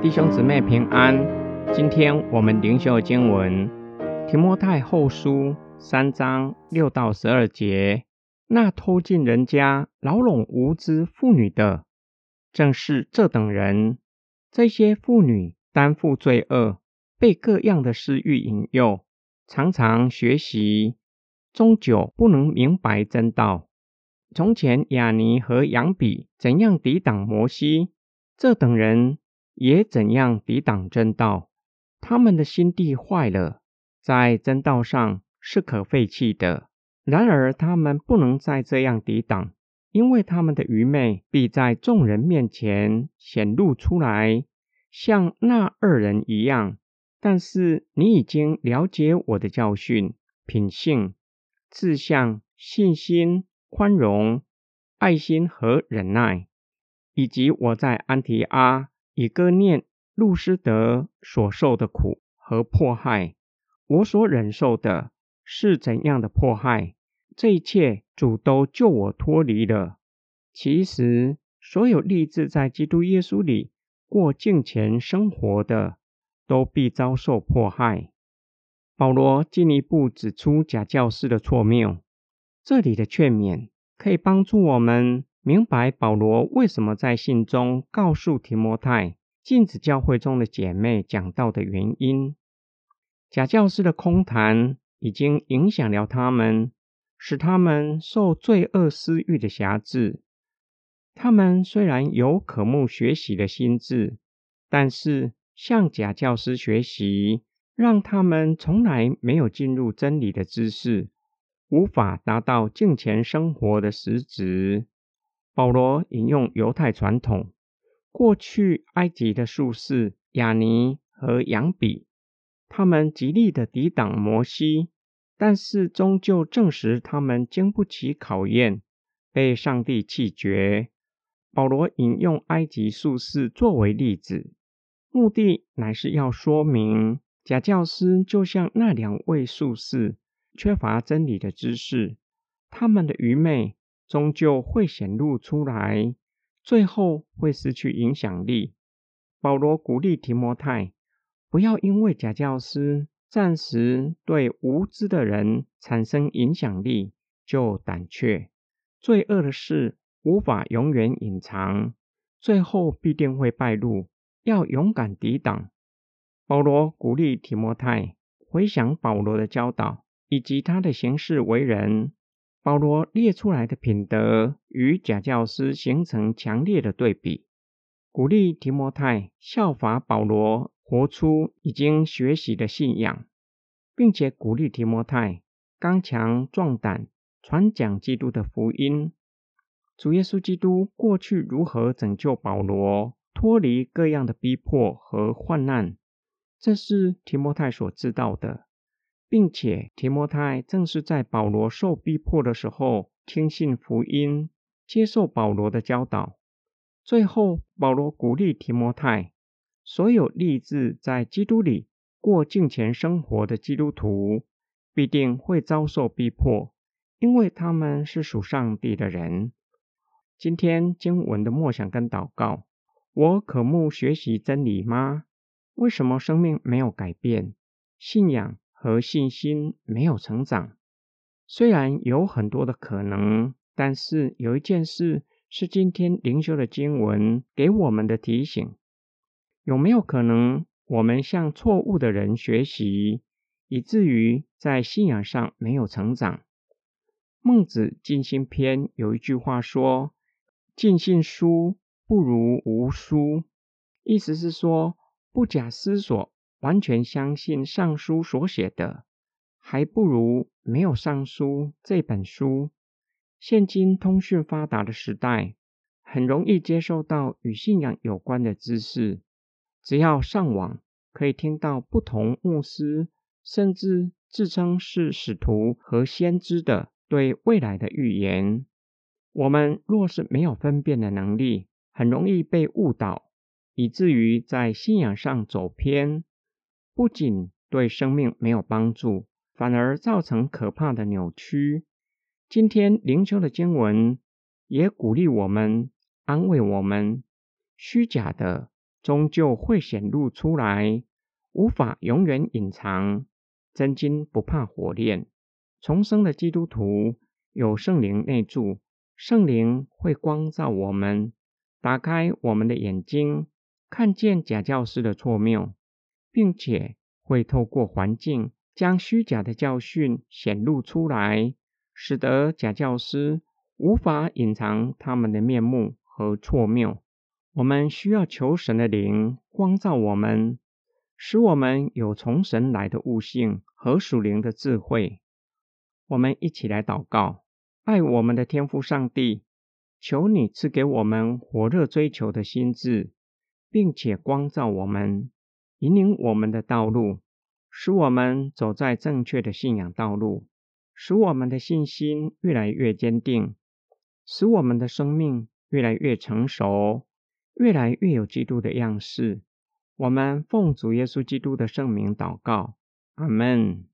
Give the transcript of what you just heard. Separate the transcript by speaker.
Speaker 1: 弟兄姊妹平安，今天我们灵修经文提摩太后书三章六到十二节。那偷进人家、牢笼无知妇女的，正是这等人。这些妇女担负罪恶，被各样的私欲引诱，常常学习，终究不能明白真道。从前亚尼和杨比怎样抵挡摩西，这等人。也怎样抵挡真道？他们的心地坏了，在真道上是可废弃的。然而他们不能再这样抵挡，因为他们的愚昧必在众人面前显露出来，像那二人一样。但是你已经了解我的教训、品性、志向、信心、宽容、爱心和忍耐，以及我在安提阿。以哥念路斯德所受的苦和迫害，我所忍受的是怎样的迫害？这一切主都救我脱离了。其实，所有立志在基督耶稣里过敬虔生活的，都必遭受迫害。保罗进一步指出假教师的错谬。这里的劝勉可以帮助我们。明白保罗为什么在信中告诉提摩太禁止教会中的姐妹讲道的原因。假教师的空谈已经影响了他们，使他们受罪恶私欲的辖制。他们虽然有渴慕学习的心智，但是向假教师学习，让他们从来没有进入真理的知识，无法达到敬虔生活的实质。保罗引用犹太传统，过去埃及的术士亚尼和杨比，他们极力的抵挡摩西，但是终究证实他们经不起考验，被上帝弃绝。保罗引用埃及术士作为例子，目的乃是要说明假教师就像那两位术士，缺乏真理的知识，他们的愚昧。终究会显露出来，最后会失去影响力。保罗鼓励提摩太，不要因为假教师暂时对无知的人产生影响力，就胆怯。罪恶的事无法永远隐藏，最后必定会败露。要勇敢抵挡。保罗鼓励提摩太回想保罗的教导，以及他的行事为人。保罗列出来的品德与假教师形成强烈的对比，鼓励提摩太效法保罗，活出已经学习的信仰，并且鼓励提摩太刚强壮胆，传讲基督的福音。主耶稣基督过去如何拯救保罗脱离各样的逼迫和患难，这是提摩太所知道的。并且提摩太正是在保罗受逼迫的时候听信福音，接受保罗的教导。最后，保罗鼓励提摩太：所有立志在基督里过敬虔生活的基督徒，必定会遭受逼迫，因为他们是属上帝的人。今天经文的默想跟祷告：我渴慕学习真理吗？为什么生命没有改变？信仰？和信心没有成长，虽然有很多的可能，但是有一件事是今天灵修的经文给我们的提醒：有没有可能我们向错误的人学习，以至于在信仰上没有成长？孟子尽心篇有一句话说：“尽信书不如无书。”意思是说，不假思索。完全相信上书所写的，还不如没有上书这本书。现今通讯发达的时代，很容易接受到与信仰有关的知识。只要上网，可以听到不同牧师，甚至自称是使徒和先知的对未来的预言。我们若是没有分辨的能力，很容易被误导，以至于在信仰上走偏。不仅对生命没有帮助，反而造成可怕的扭曲。今天灵修的经文也鼓励我们，安慰我们：虚假的终究会显露出来，无法永远隐藏。真金不怕火炼。重生的基督徒有圣灵内住，圣灵会光照我们，打开我们的眼睛，看见假教师的错谬，并且会透过环境将虚假的教训显露出来。使得假教师无法隐藏他们的面目和错谬。我们需要求神的灵光照我们，使我们有从神来的悟性和属灵的智慧。我们一起来祷告：爱我们的天父上帝，求你赐给我们火热追求的心智，并且光照我们，引领我们的道路，使我们走在正确的信仰道路。使我们的信心越来越坚定，使我们的生命越来越成熟，越来越有基督的样式。我们奉主耶稣基督的圣名祷告，阿门。